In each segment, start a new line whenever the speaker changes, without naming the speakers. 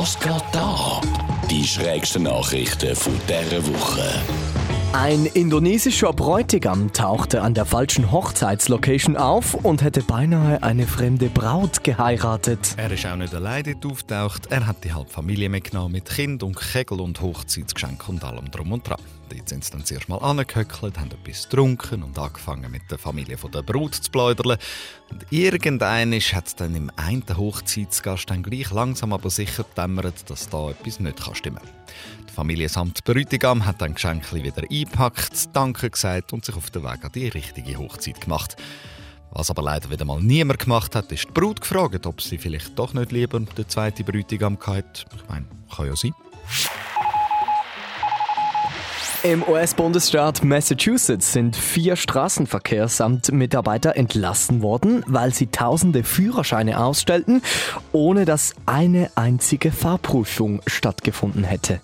Was geht da? Die schrägsten Nachrichten von dieser Woche.
Ein indonesischer Bräutigam tauchte an der falschen Hochzeitslocation auf und hätte beinahe eine fremde Braut geheiratet.
Er ist auch nicht allein dort auftaucht. Er hat die halbe Familie mitgenommen mit Kind und Kegel und Hochzeitsgeschenk und allem drum und dran. Dort sind sie dann zuerst mal angehöckelt, haben etwas getrunken und angefangen mit der Familie von der Brut zu plaudern. Und irgendein hat dann im einen Hochzeitsgast dann gleich langsam aber sicher dämmert, dass da etwas nicht stimmen kann. Die Familie samt Bräutigam hat dann Geschenke wieder eingepackt, Danke gesagt und sich auf den Weg an die richtige Hochzeit gemacht. Was aber leider wieder mal niemand gemacht hat, ist die Brut gefragt, ob sie vielleicht doch nicht lieber den zweiten Bräutigam hat. Ich meine, kann ja sein.
Im US-Bundesstaat Massachusetts sind vier Straßenverkehrsamt-Mitarbeiter entlassen worden, weil sie tausende Führerscheine ausstellten, ohne dass eine einzige Fahrprüfung stattgefunden hätte.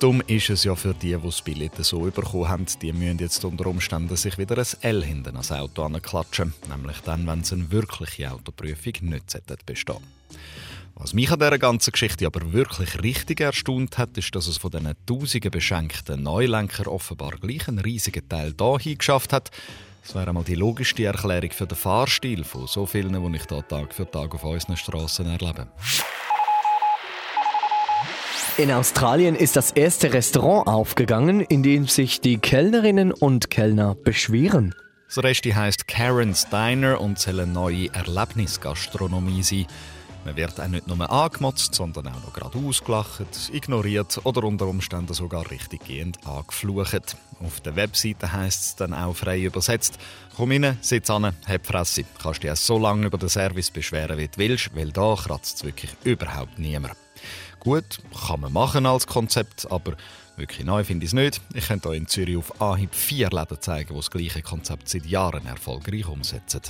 Dumm ist es ja für die, die das Billett so bekommen haben. Die müssen jetzt unter Umständen sich wieder ein L hinten ans Auto anklatschen. Nämlich dann, wenn sie eine wirkliche Autoprüfung nicht bestehen was mich an dieser ganzen Geschichte aber wirklich richtig erstaunt hat, ist, dass es von diesen tausenden beschenkten Neulenker offenbar gleich einen riesigen Teil hier geschafft hat. Das wäre einmal die logischste Erklärung für den Fahrstil von so vielen, die ich hier Tag für Tag auf unseren Straßen erlebe.
In Australien ist das erste Restaurant aufgegangen, in dem sich die Kellnerinnen und Kellner beschweren.
Das Rest heißt Karen's Diner und soll eine neue Erlebnisgastronomie sein. Man wird auch nicht nur angemotzt, sondern auch noch gerade ausgelacht, ignoriert oder unter Umständen sogar richtiggehend angeflucht. Auf der Webseite heisst es dann auch frei übersetzt: Komm rein, sitz an, hab Fresse. Kannst dich so lange über den Service beschweren, wie du willst, weil da kratzt es wirklich überhaupt niemand. Gut, kann man machen als Konzept, aber wirklich neu finde ich es nicht. Ich könnte euch in Zürich auf Anhieb vier Läden zeigen, die das gleiche Konzept seit Jahren erfolgreich umsetzen.